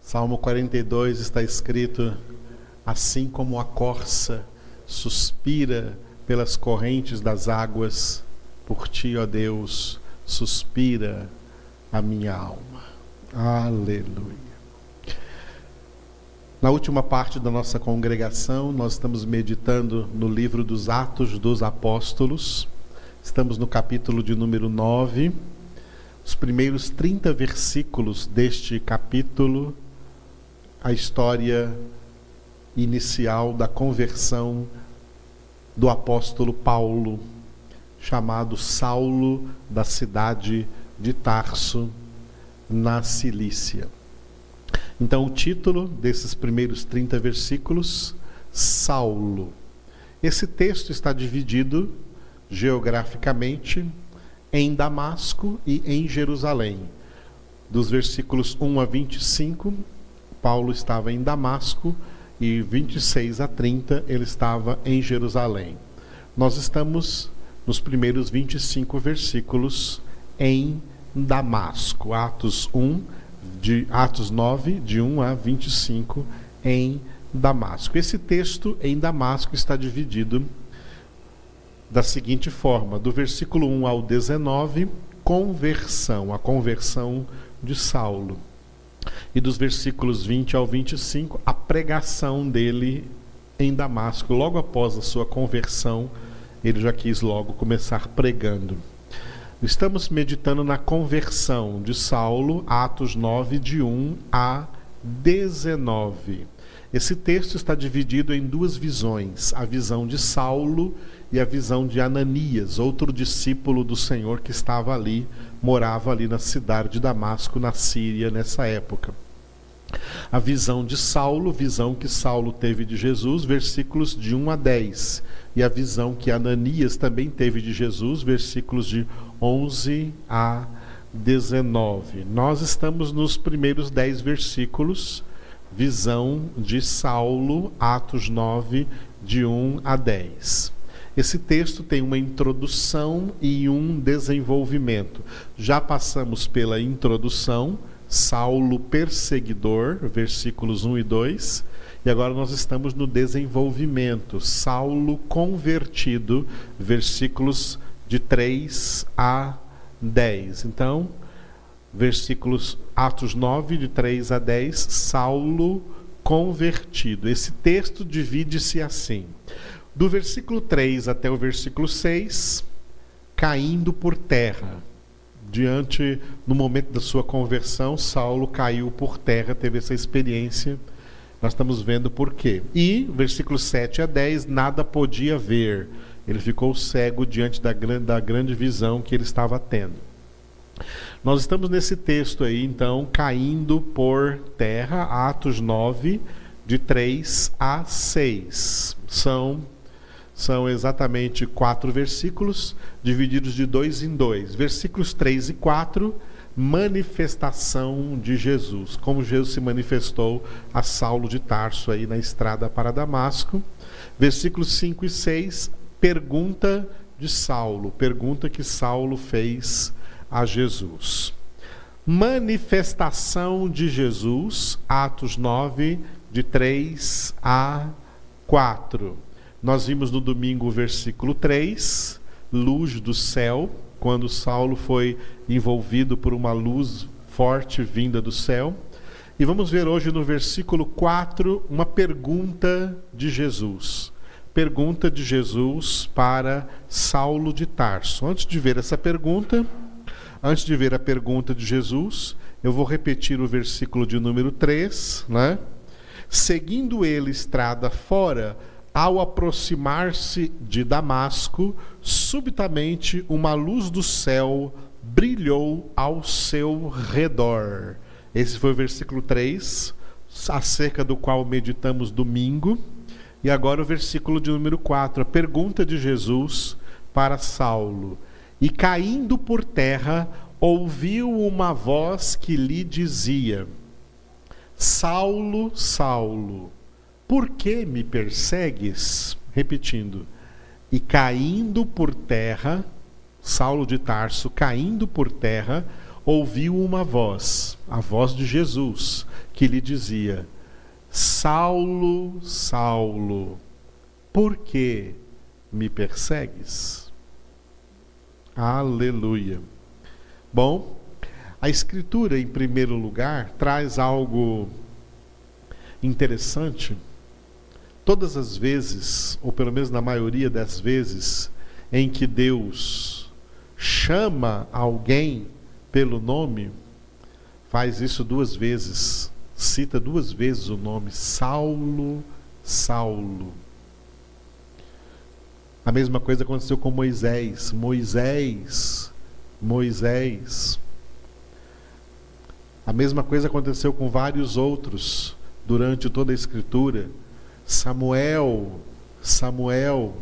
Salmo 42 está escrito: Assim como a corça suspira pelas correntes das águas, por ti, ó Deus, suspira a minha alma. Aleluia. Na última parte da nossa congregação, nós estamos meditando no livro dos Atos dos Apóstolos. Estamos no capítulo de número 9. Os primeiros 30 versículos deste capítulo, a história inicial da conversão do apóstolo Paulo, chamado Saulo da cidade de Tarso, na Cilícia. Então, o título desses primeiros 30 versículos, Saulo. Esse texto está dividido geograficamente em Damasco e em Jerusalém. Dos versículos 1 a 25, Paulo estava em Damasco e 26 a 30 ele estava em Jerusalém. Nós estamos nos primeiros 25 versículos em Damasco, Atos 1 de Atos 9 de 1 a 25 em Damasco. Esse texto em Damasco está dividido da seguinte forma: do versículo 1 ao 19, conversão, a conversão de Saulo. E dos versículos 20 ao 25, a pregação dele em Damasco. Logo após a sua conversão, ele já quis logo começar pregando. Estamos meditando na conversão de Saulo, Atos 9, de 1 a 19. Esse texto está dividido em duas visões: a visão de Saulo e a visão de Ananias, outro discípulo do Senhor que estava ali, morava ali na cidade de Damasco, na Síria, nessa época. A visão de Saulo, visão que Saulo teve de Jesus, versículos de 1 a 10. E a visão que Ananias também teve de Jesus, versículos de 11 a 19. Nós estamos nos primeiros 10 versículos, visão de Saulo, Atos 9, de 1 a 10. Esse texto tem uma introdução e um desenvolvimento. Já passamos pela introdução, Saulo perseguidor, versículos 1 e 2, e agora nós estamos no desenvolvimento, Saulo convertido, versículos de 3 a 10. Então, versículos Atos 9 de 3 a 10, Saulo convertido. Esse texto divide-se assim: do versículo 3 até o versículo 6, caindo por terra. Diante, no momento da sua conversão, Saulo caiu por terra, teve essa experiência. Nós estamos vendo por quê. E, versículos 7 a 10, nada podia ver. Ele ficou cego diante da grande, da grande visão que ele estava tendo. Nós estamos nesse texto aí, então, caindo por terra, Atos 9, de 3 a 6. São são exatamente quatro versículos, divididos de dois em dois. Versículos 3 e 4, manifestação de Jesus, como Jesus se manifestou a Saulo de Tarso aí na estrada para Damasco. Versículos 5 e 6, pergunta de Saulo, pergunta que Saulo fez a Jesus. Manifestação de Jesus, Atos 9, de 3 a 4. Nós vimos no domingo o versículo 3, luz do céu, quando Saulo foi envolvido por uma luz forte vinda do céu. E vamos ver hoje no versículo 4 uma pergunta de Jesus. Pergunta de Jesus para Saulo de Tarso. Antes de ver essa pergunta, antes de ver a pergunta de Jesus, eu vou repetir o versículo de número 3, né? Seguindo ele estrada fora, ao aproximar-se de Damasco, subitamente uma luz do céu brilhou ao seu redor. Esse foi o versículo 3, acerca do qual meditamos domingo. E agora o versículo de número 4, a pergunta de Jesus para Saulo. E caindo por terra, ouviu uma voz que lhe dizia: Saulo, Saulo, por que me persegues? Repetindo. E caindo por terra, Saulo de Tarso, caindo por terra, ouviu uma voz, a voz de Jesus, que lhe dizia: Saulo, Saulo, por que me persegues? Aleluia. Bom, a Escritura, em primeiro lugar, traz algo interessante. Todas as vezes, ou pelo menos na maioria das vezes, em que Deus chama alguém pelo nome, faz isso duas vezes, cita duas vezes o nome Saulo, Saulo. A mesma coisa aconteceu com Moisés, Moisés, Moisés. A mesma coisa aconteceu com vários outros durante toda a Escritura. Samuel, Samuel,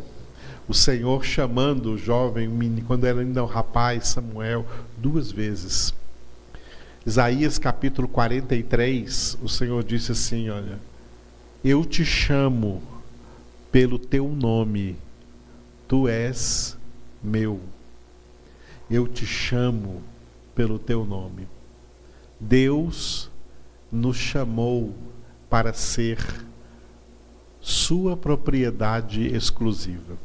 o Senhor chamando o jovem, quando era ainda um rapaz, Samuel, duas vezes. Isaías capítulo 43, o Senhor disse assim: Olha, eu te chamo pelo teu nome, tu és meu. Eu te chamo pelo teu nome. Deus nos chamou para ser sua propriedade exclusiva.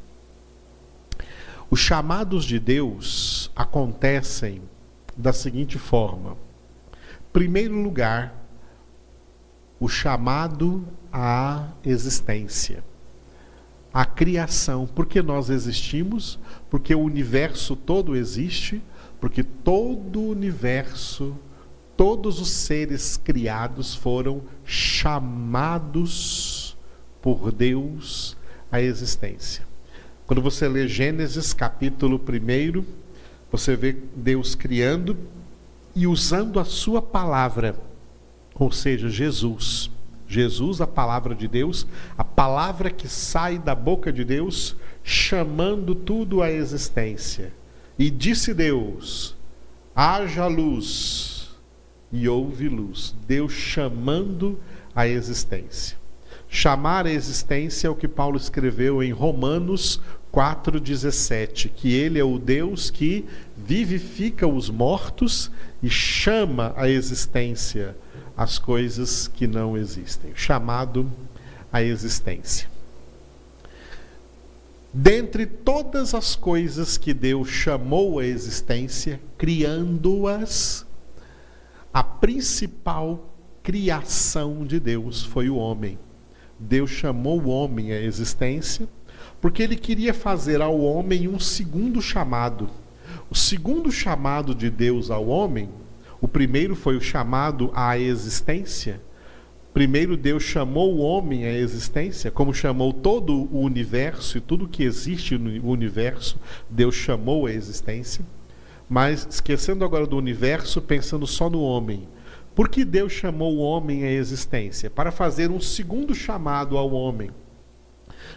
Os chamados de Deus acontecem da seguinte forma: primeiro lugar, o chamado à existência, à criação. Porque nós existimos, porque o universo todo existe, porque todo o universo, todos os seres criados foram chamados por Deus à existência. Quando você lê Gênesis capítulo 1, você vê Deus criando e usando a sua palavra, ou seja, Jesus. Jesus, a palavra de Deus, a palavra que sai da boca de Deus, chamando tudo à existência. E disse Deus: haja luz, e houve luz. Deus chamando a existência. Chamar a existência é o que Paulo escreveu em Romanos 4,17, que ele é o Deus que vivifica os mortos e chama à existência as coisas que não existem. Chamado à existência. Dentre todas as coisas que Deus chamou à existência, criando-as, a principal criação de Deus foi o homem. Deus chamou o homem à existência porque ele queria fazer ao homem um segundo chamado. O segundo chamado de Deus ao homem, o primeiro foi o chamado à existência. Primeiro Deus chamou o homem à existência, como chamou todo o universo e tudo que existe no universo, Deus chamou à existência. Mas esquecendo agora do universo, pensando só no homem. Por que Deus chamou o homem à existência? Para fazer um segundo chamado ao homem.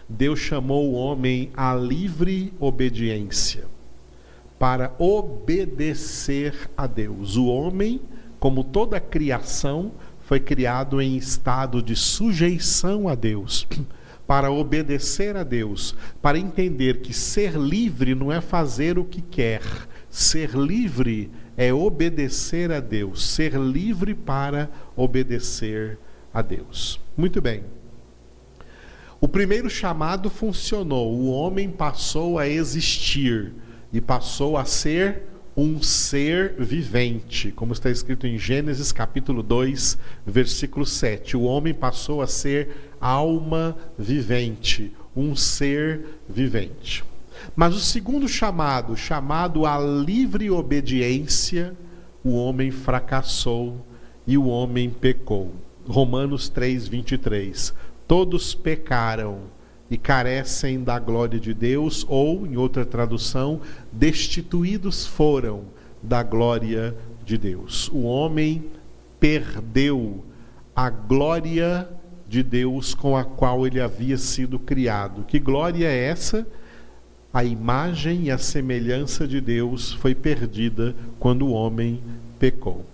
Deus chamou o homem à livre obediência, para obedecer a Deus. O homem, como toda criação, foi criado em estado de sujeição a Deus, para obedecer a Deus, para entender que ser livre não é fazer o que quer, ser livre é obedecer a Deus, ser livre para obedecer a Deus. Muito bem. O primeiro chamado funcionou, o homem passou a existir e passou a ser um ser vivente, como está escrito em Gênesis capítulo 2, versículo 7. O homem passou a ser alma vivente, um ser vivente. Mas o segundo chamado, chamado à livre obediência, o homem fracassou e o homem pecou. Romanos 3, 23. Todos pecaram e carecem da glória de Deus, ou, em outra tradução, destituídos foram da glória de Deus. O homem perdeu a glória de Deus com a qual ele havia sido criado. Que glória é essa? A imagem e a semelhança de Deus foi perdida quando o homem pecou.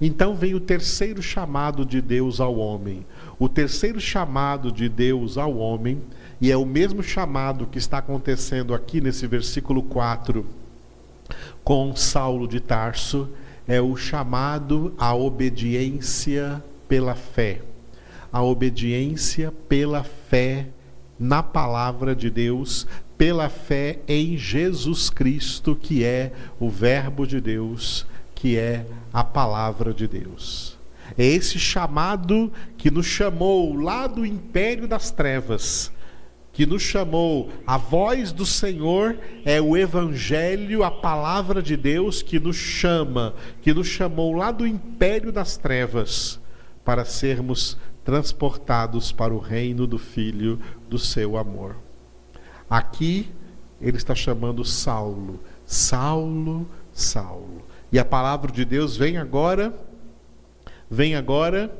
Então vem o terceiro chamado de Deus ao homem. O terceiro chamado de Deus ao homem, e é o mesmo chamado que está acontecendo aqui nesse versículo 4 com Saulo de Tarso, é o chamado à obediência pela fé. A obediência pela fé na palavra de Deus, pela fé em Jesus Cristo, que é o Verbo de Deus, que é a palavra de Deus. É esse chamado que nos chamou lá do império das trevas que nos chamou, a voz do Senhor é o Evangelho, a palavra de Deus que nos chama, que nos chamou lá do império das trevas para sermos transportados para o reino do Filho do seu amor. Aqui ele está chamando Saulo, Saulo, Saulo. E a palavra de Deus vem agora, vem agora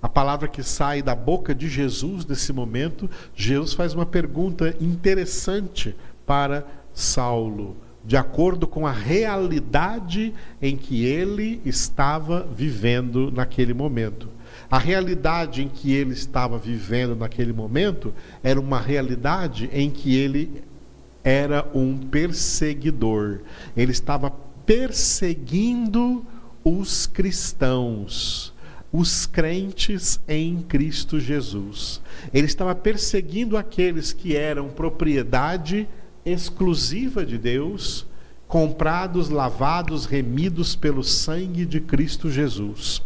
a palavra que sai da boca de Jesus nesse momento, Jesus faz uma pergunta interessante para Saulo, de acordo com a realidade em que ele estava vivendo naquele momento. A realidade em que ele estava vivendo naquele momento era uma realidade em que ele era um perseguidor. Ele estava perseguindo os cristãos os crentes em Cristo Jesus. Ele estava perseguindo aqueles que eram propriedade exclusiva de Deus, comprados, lavados, remidos pelo sangue de Cristo Jesus.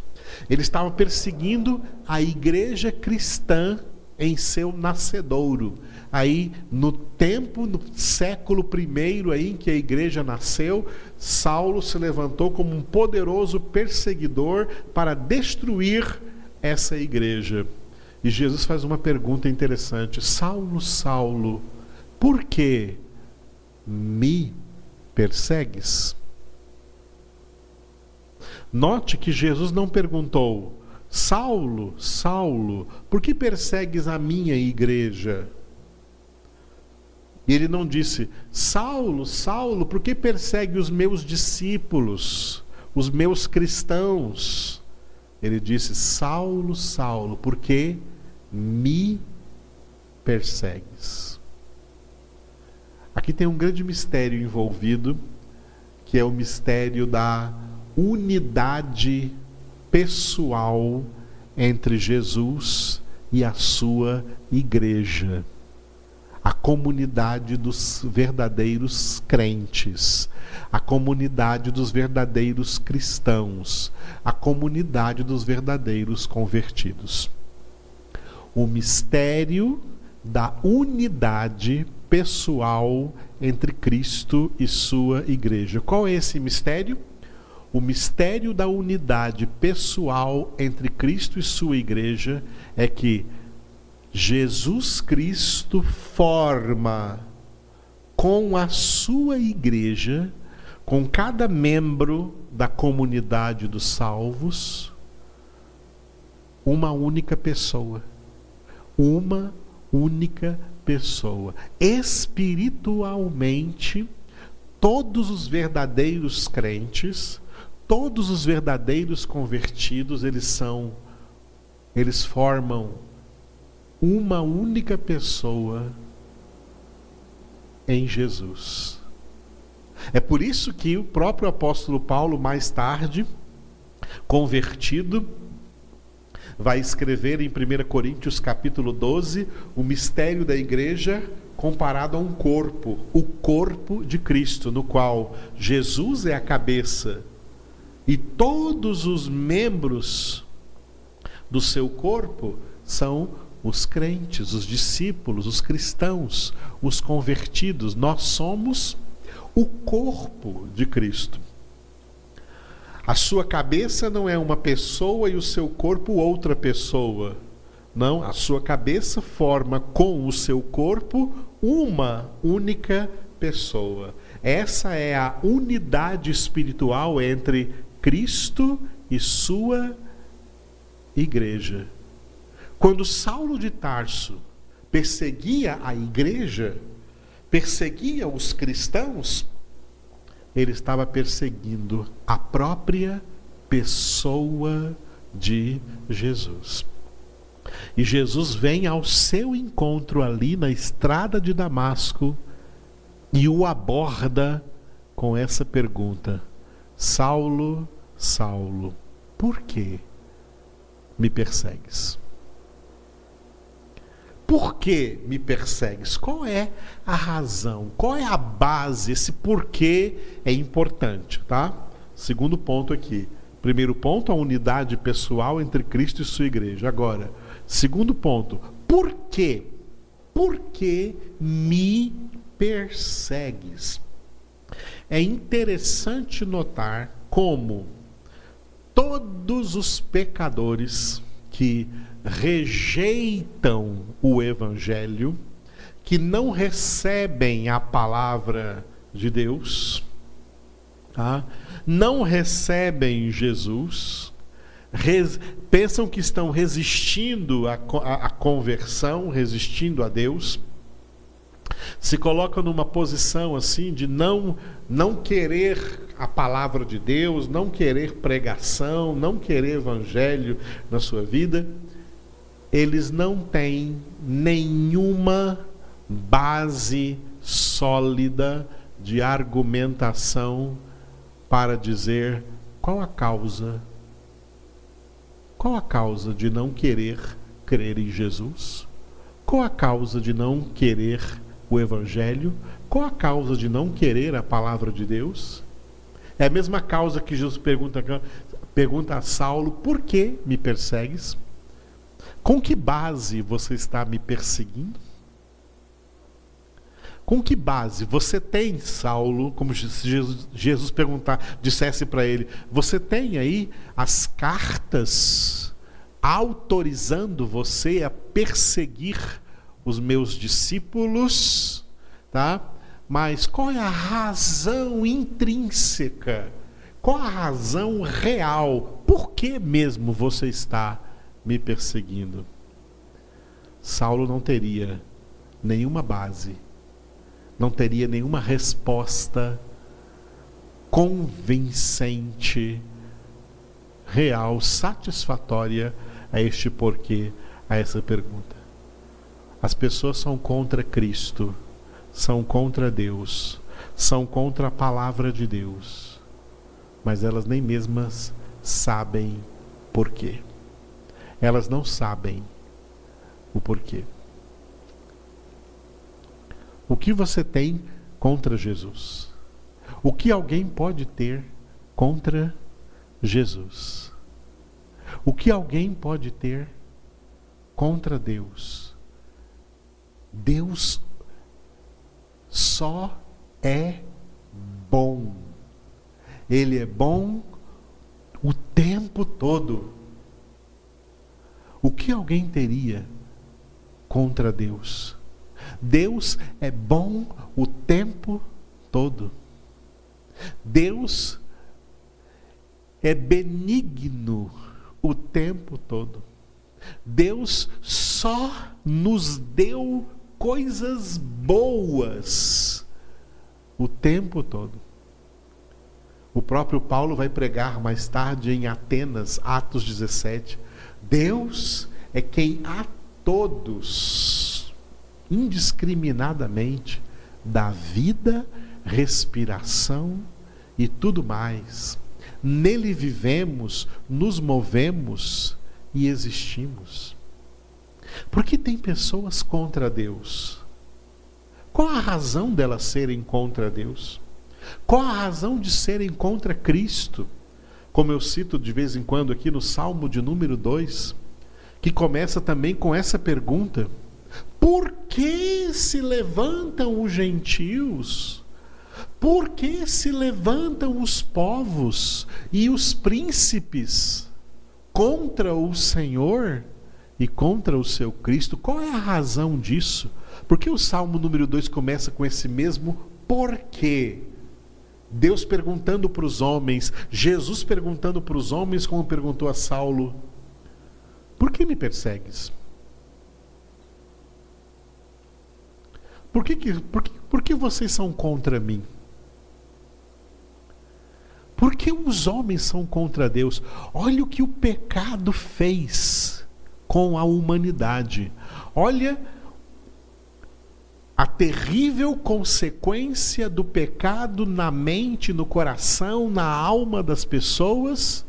Ele estava perseguindo a igreja cristã em seu nascedouro aí no tempo, no século primeiro aí em que a igreja nasceu, Saulo se levantou como um poderoso perseguidor para destruir essa igreja. E Jesus faz uma pergunta interessante: Saulo, Saulo, por que me persegues? Note que Jesus não perguntou: Saulo, Saulo, por que persegues a minha igreja? E ele não disse: Saulo, Saulo, por que persegue os meus discípulos, os meus cristãos? Ele disse: Saulo, Saulo, por que me persegues? Aqui tem um grande mistério envolvido, que é o mistério da unidade pessoal entre Jesus e a sua igreja a comunidade dos verdadeiros crentes, a comunidade dos verdadeiros cristãos, a comunidade dos verdadeiros convertidos. O mistério da unidade pessoal entre Cristo e sua igreja. Qual é esse mistério? O mistério da unidade pessoal entre Cristo e sua igreja é que Jesus Cristo forma com a sua igreja, com cada membro da comunidade dos salvos, uma única pessoa. Uma única pessoa. Espiritualmente, todos os verdadeiros crentes, todos os verdadeiros convertidos, eles são, eles formam uma única pessoa em Jesus. É por isso que o próprio apóstolo Paulo, mais tarde, convertido, vai escrever em 1 Coríntios capítulo 12 o mistério da igreja comparado a um corpo, o corpo de Cristo, no qual Jesus é a cabeça e todos os membros do seu corpo são os crentes, os discípulos, os cristãos, os convertidos. Nós somos o corpo de Cristo. A sua cabeça não é uma pessoa e o seu corpo outra pessoa. Não, a sua cabeça forma com o seu corpo uma única pessoa. Essa é a unidade espiritual entre Cristo e sua igreja. Quando Saulo de Tarso perseguia a igreja, perseguia os cristãos, ele estava perseguindo a própria pessoa de Jesus. E Jesus vem ao seu encontro ali na estrada de Damasco e o aborda com essa pergunta: Saulo, Saulo, por que me persegues? Por que me persegues? Qual é a razão? Qual é a base? Esse porquê é importante, tá? Segundo ponto aqui. Primeiro ponto, a unidade pessoal entre Cristo e sua igreja. Agora, segundo ponto, por quê? Por que me persegues? É interessante notar como todos os pecadores que rejeitam o Evangelho, que não recebem a palavra de Deus, tá? não recebem Jesus, res, pensam que estão resistindo à, à, à conversão, resistindo a Deus, se colocam numa posição assim de não não querer a palavra de Deus, não querer pregação, não querer evangelho na sua vida, eles não têm nenhuma base sólida de argumentação para dizer qual a causa qual a causa de não querer crer em Jesus? Qual a causa de não querer o evangelho? Qual a causa de não querer a palavra de Deus? É a mesma causa que Jesus pergunta, pergunta a Saulo: por que me persegues? Com que base você está me perseguindo? Com que base você tem, Saulo, como se Jesus, Jesus perguntar, dissesse para ele, você tem aí as cartas autorizando você a perseguir os meus discípulos, tá? Mas qual é a razão intrínseca? Qual a razão real? Por que mesmo você está me perseguindo. Saulo não teria nenhuma base, não teria nenhuma resposta convincente, real, satisfatória a este porquê, a essa pergunta. As pessoas são contra Cristo, são contra Deus, são contra a palavra de Deus, mas elas nem mesmas sabem porquê elas não sabem o porquê. O que você tem contra Jesus? O que alguém pode ter contra Jesus? O que alguém pode ter contra Deus? Deus só é bom. Ele é bom o tempo todo. O que alguém teria contra Deus? Deus é bom o tempo todo. Deus é benigno o tempo todo. Deus só nos deu coisas boas o tempo todo. O próprio Paulo vai pregar mais tarde em Atenas, Atos 17 Deus é quem a todos, indiscriminadamente, dá vida, respiração e tudo mais. Nele vivemos, nos movemos e existimos. Por que tem pessoas contra Deus? Qual a razão delas serem contra Deus? Qual a razão de serem contra Cristo? como eu cito de vez em quando aqui no Salmo de número 2, que começa também com essa pergunta: Por que se levantam os gentios? Por que se levantam os povos e os príncipes contra o Senhor e contra o seu Cristo? Qual é a razão disso? Porque o Salmo número 2 começa com esse mesmo porquê? Deus perguntando para os homens, Jesus perguntando para os homens, como perguntou a Saulo: Por que me persegues? Por que, por, que, por que vocês são contra mim? Por que os homens são contra Deus? Olha o que o pecado fez com a humanidade. Olha a terrível consequência do pecado na mente, no coração, na alma das pessoas,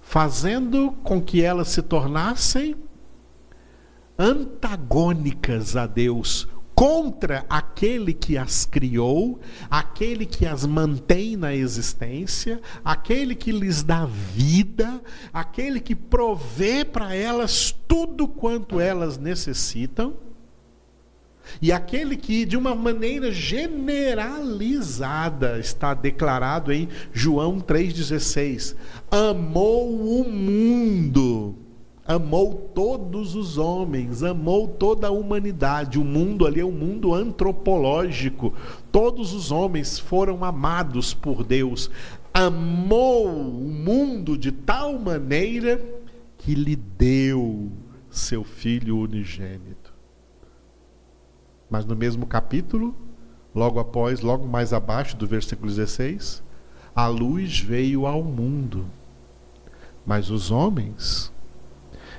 fazendo com que elas se tornassem antagônicas a Deus, contra aquele que as criou, aquele que as mantém na existência, aquele que lhes dá vida, aquele que provê para elas tudo quanto elas necessitam. E aquele que, de uma maneira generalizada, está declarado em João 3,16: amou o mundo amou todos os homens, amou toda a humanidade. O mundo ali é um mundo antropológico. Todos os homens foram amados por Deus. Amou o mundo de tal maneira que lhe deu seu filho unigênito. Mas no mesmo capítulo, logo após, logo mais abaixo do versículo 16, a luz veio ao mundo. Mas os homens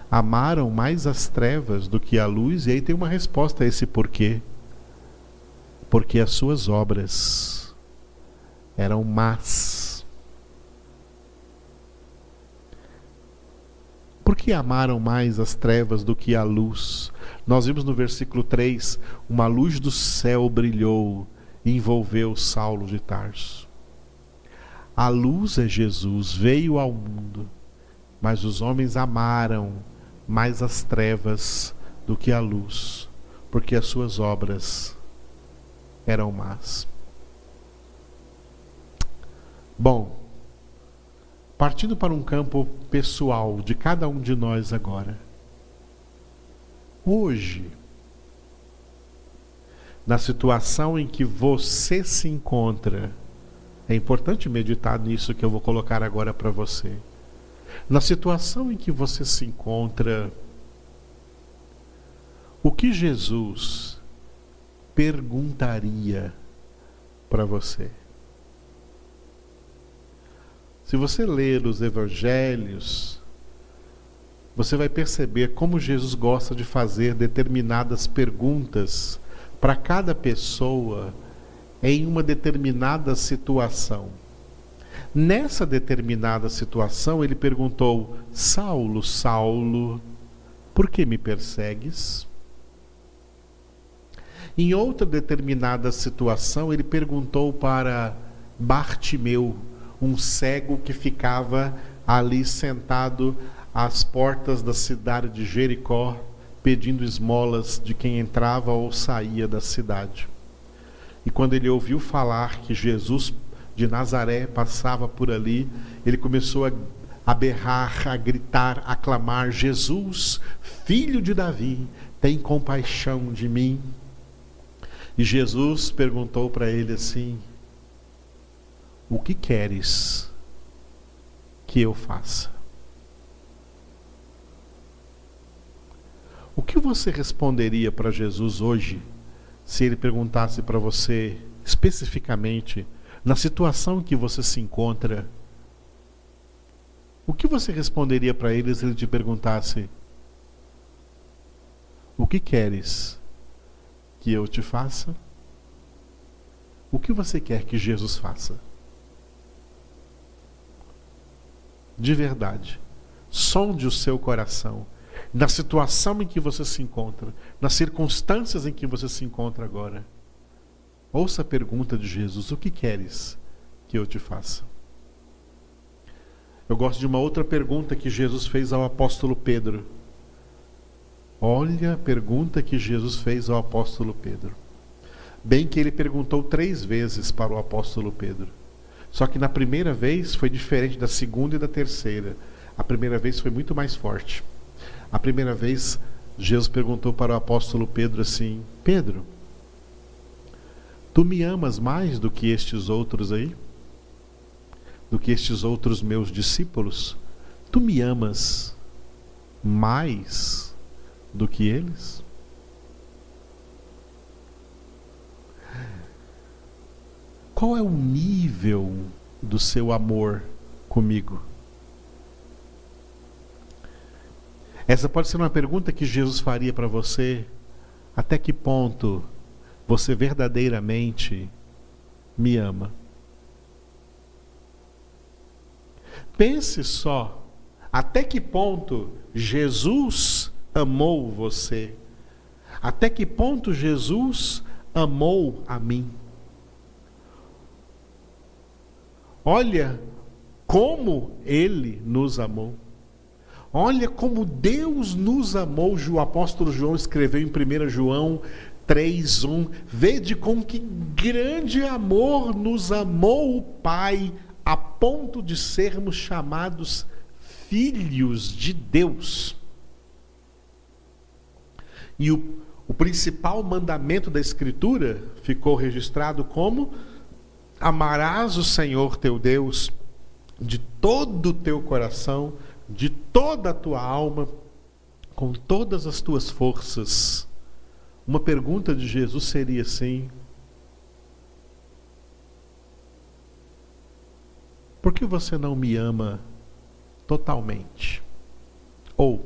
amaram mais as trevas do que a luz, e aí tem uma resposta a esse porquê. Porque as suas obras eram más. Por que amaram mais as trevas do que a luz? Nós vimos no versículo 3: uma luz do céu brilhou e envolveu Saulo de Tarso. A luz é Jesus, veio ao mundo, mas os homens amaram mais as trevas do que a luz, porque as suas obras eram más. Bom, partindo para um campo pessoal de cada um de nós agora. Hoje, na situação em que você se encontra, é importante meditar nisso que eu vou colocar agora para você. Na situação em que você se encontra, o que Jesus perguntaria para você? Se você ler os evangelhos, você vai perceber como Jesus gosta de fazer determinadas perguntas para cada pessoa em uma determinada situação. Nessa determinada situação, ele perguntou: Saulo, Saulo, por que me persegues? Em outra determinada situação, ele perguntou para Bartimeu, um cego que ficava ali sentado às portas da cidade de Jericó, pedindo esmolas de quem entrava ou saía da cidade. E quando ele ouviu falar que Jesus de Nazaré passava por ali, ele começou a, a berrar, a gritar, a clamar: Jesus, filho de Davi, tem compaixão de mim. E Jesus perguntou para ele assim: O que queres que eu faça? O que você responderia para Jesus hoje se ele perguntasse para você especificamente na situação em que você se encontra, o que você responderia para ele se ele te perguntasse: O que queres que eu te faça? O que você quer que Jesus faça? De verdade, sonde o seu coração na situação em que você se encontra, nas circunstâncias em que você se encontra agora. Ouça a pergunta de Jesus: O que queres que eu te faça? Eu gosto de uma outra pergunta que Jesus fez ao apóstolo Pedro. Olha a pergunta que Jesus fez ao apóstolo Pedro. Bem que ele perguntou três vezes para o apóstolo Pedro. Só que na primeira vez foi diferente da segunda e da terceira. A primeira vez foi muito mais forte. A primeira vez, Jesus perguntou para o apóstolo Pedro assim: Pedro, Tu me amas mais do que estes outros aí? Do que estes outros meus discípulos? Tu me amas mais do que eles? Qual é o nível do seu amor comigo? Essa pode ser uma pergunta que Jesus faria para você. Até que ponto você verdadeiramente me ama. Pense só, até que ponto Jesus amou você? Até que ponto Jesus amou a mim? Olha como ele nos amou. Olha como Deus nos amou. O apóstolo João escreveu em 1 João 3:1. Vede com que grande amor nos amou o Pai, a ponto de sermos chamados filhos de Deus. E o, o principal mandamento da Escritura ficou registrado como: Amarás o Senhor teu Deus de todo o teu coração, de toda a tua alma, com todas as tuas forças uma pergunta de Jesus seria assim: Por que você não me ama totalmente? Ou,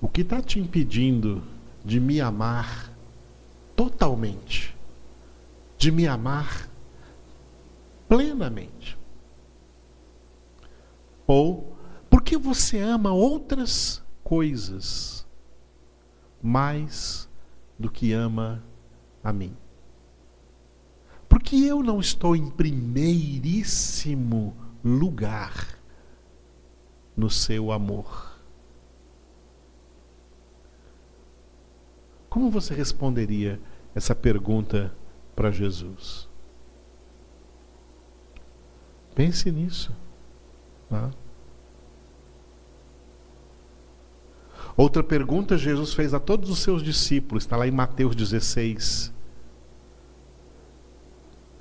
o que está te impedindo de me amar totalmente? De me amar plenamente? Ou, por que você ama outras coisas mais do que ama a mim. Porque eu não estou em primeiríssimo lugar no seu amor. Como você responderia essa pergunta para Jesus? Pense nisso. Tá? Outra pergunta Jesus fez a todos os seus discípulos, está lá em Mateus 16.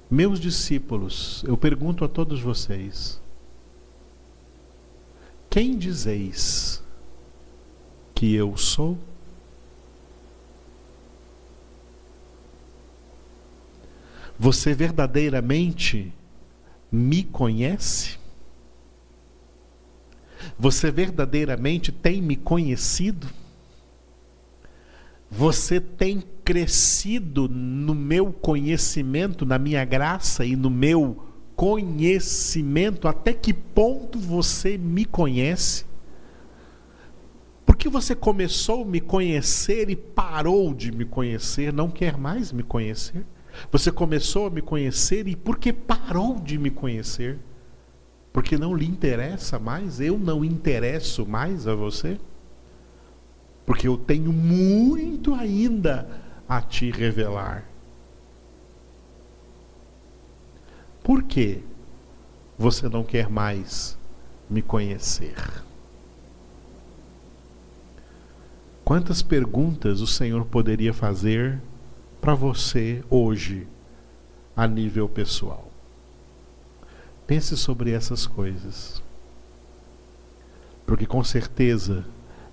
Meus discípulos, eu pergunto a todos vocês: quem dizeis que eu sou? Você verdadeiramente me conhece? Você verdadeiramente tem me conhecido? Você tem crescido no meu conhecimento, na minha graça e no meu conhecimento? Até que ponto você me conhece? Porque você começou a me conhecer e parou de me conhecer, não quer mais me conhecer? Você começou a me conhecer e por que parou de me conhecer? Porque não lhe interessa mais, eu não interesso mais a você? Porque eu tenho muito ainda a te revelar. Por que você não quer mais me conhecer? Quantas perguntas o Senhor poderia fazer para você hoje, a nível pessoal? Pense sobre essas coisas. Porque com certeza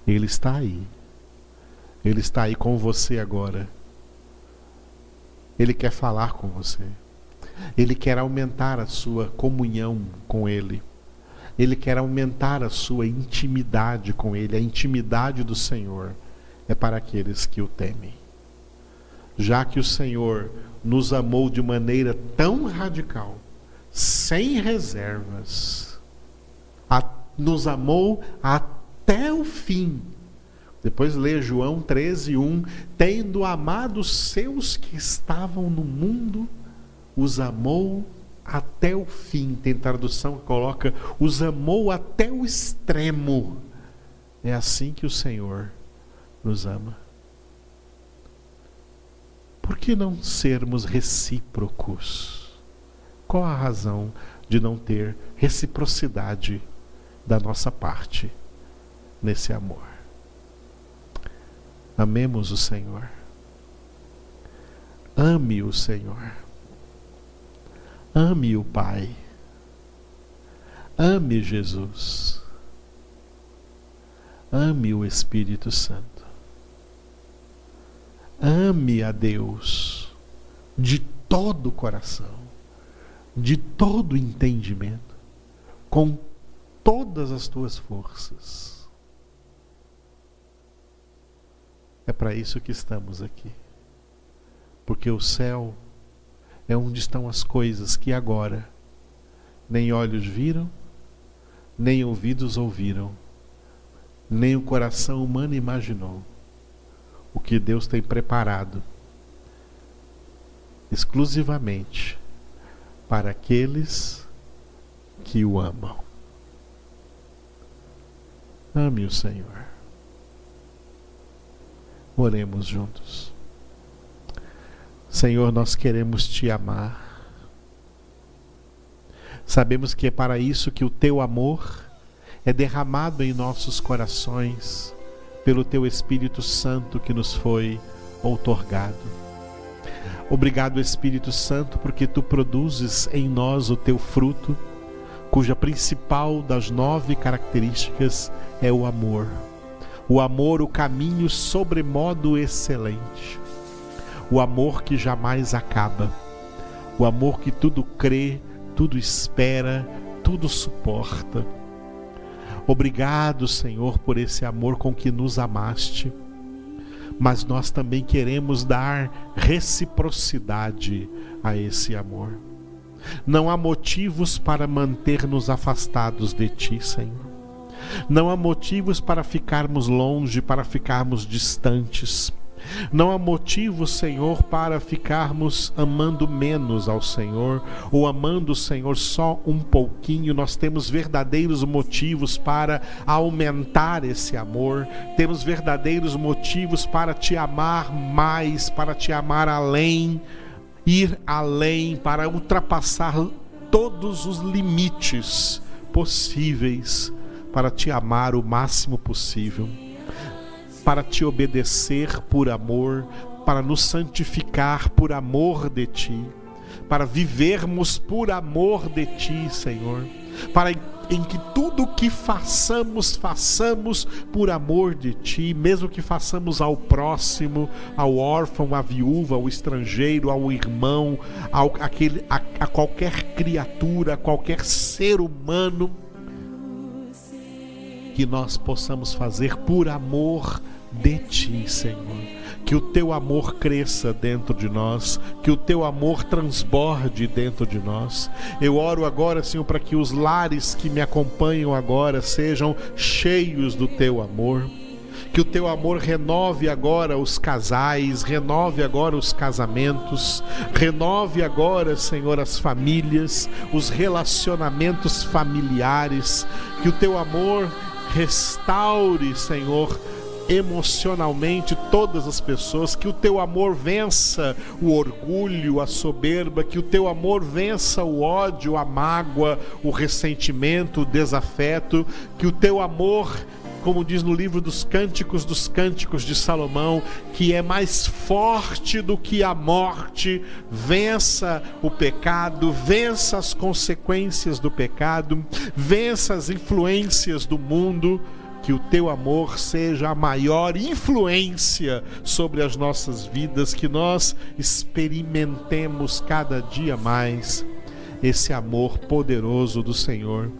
Ele está aí. Ele está aí com você agora. Ele quer falar com você. Ele quer aumentar a sua comunhão com Ele. Ele quer aumentar a sua intimidade com Ele. A intimidade do Senhor é para aqueles que o temem. Já que o Senhor nos amou de maneira tão radical, sem reservas. A, nos amou até o fim. Depois lê João 13, 1. Tendo amado seus que estavam no mundo, os amou até o fim. Tem tradução que coloca: os amou até o extremo. É assim que o Senhor nos ama. Por que não sermos recíprocos? Qual a razão de não ter reciprocidade da nossa parte nesse amor? Amemos o Senhor. Ame o Senhor. Ame o Pai. Ame Jesus. Ame o Espírito Santo. Ame a Deus de todo o coração de todo entendimento, com todas as tuas forças. É para isso que estamos aqui porque o céu é onde estão as coisas que agora nem olhos viram, nem ouvidos ouviram, nem o coração humano imaginou o que Deus tem preparado exclusivamente para aqueles que o amam. Ame o Senhor. Oremos juntos. Senhor, nós queremos te amar. Sabemos que é para isso que o teu amor é derramado em nossos corações pelo teu Espírito Santo que nos foi outorgado. Obrigado, Espírito Santo, porque tu produzes em nós o teu fruto, cuja principal das nove características é o amor. O amor, o caminho sobremodo excelente. O amor que jamais acaba. O amor que tudo crê, tudo espera, tudo suporta. Obrigado, Senhor, por esse amor com que nos amaste. Mas nós também queremos dar reciprocidade a esse amor. Não há motivos para manter-nos afastados de Ti, Senhor. Não há motivos para ficarmos longe, para ficarmos distantes. Não há motivo, Senhor, para ficarmos amando menos ao Senhor ou amando o Senhor só um pouquinho. Nós temos verdadeiros motivos para aumentar esse amor, temos verdadeiros motivos para te amar mais, para te amar além, ir além, para ultrapassar todos os limites possíveis para te amar o máximo possível para te obedecer por amor, para nos santificar por amor de ti, para vivermos por amor de ti, Senhor, para em que tudo que façamos, façamos por amor de ti, mesmo que façamos ao próximo, ao órfão, à viúva, ao estrangeiro, ao irmão, ao, aquele, a, a qualquer criatura, a qualquer ser humano, que nós possamos fazer por amor de ti, Senhor. Que o teu amor cresça dentro de nós, que o teu amor transborde dentro de nós. Eu oro agora, Senhor, para que os lares que me acompanham agora sejam cheios do teu amor. Que o teu amor renove agora os casais, renove agora os casamentos, renove agora, Senhor, as famílias, os relacionamentos familiares. Que o teu amor restaure, Senhor, emocionalmente todas as pessoas, que o teu amor vença o orgulho, a soberba, que o teu amor vença o ódio, a mágoa, o ressentimento, o desafeto, que o teu amor como diz no livro dos Cânticos dos Cânticos de Salomão, que é mais forte do que a morte, vença o pecado, vença as consequências do pecado, vença as influências do mundo que o teu amor seja a maior influência sobre as nossas vidas, que nós experimentemos cada dia mais esse amor poderoso do Senhor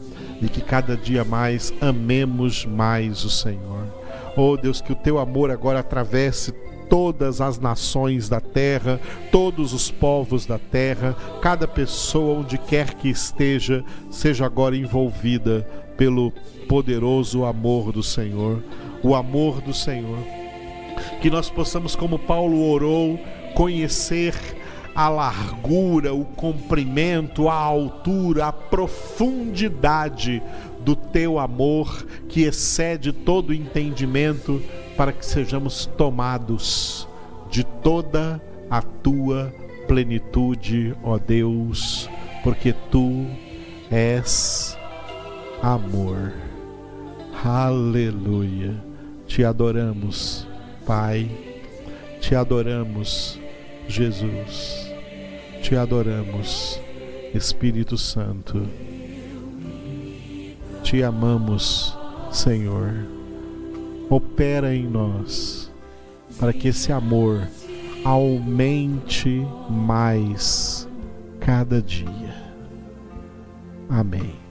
e que cada dia mais amemos mais o Senhor. Oh Deus, que o teu amor agora atravesse todas as nações da terra, todos os povos da terra, cada pessoa onde quer que esteja, seja agora envolvida pelo poderoso amor do Senhor, o amor do Senhor. Que nós possamos, como Paulo orou, conhecer a largura, o comprimento, a altura, a profundidade do teu amor que excede todo entendimento, para que sejamos tomados de toda a tua plenitude, ó Deus, porque tu és amor. Aleluia. Te adoramos, Pai. Te adoramos, Jesus. Te adoramos, Espírito Santo. Te amamos, Senhor. Opera em nós para que esse amor aumente mais cada dia. Amém.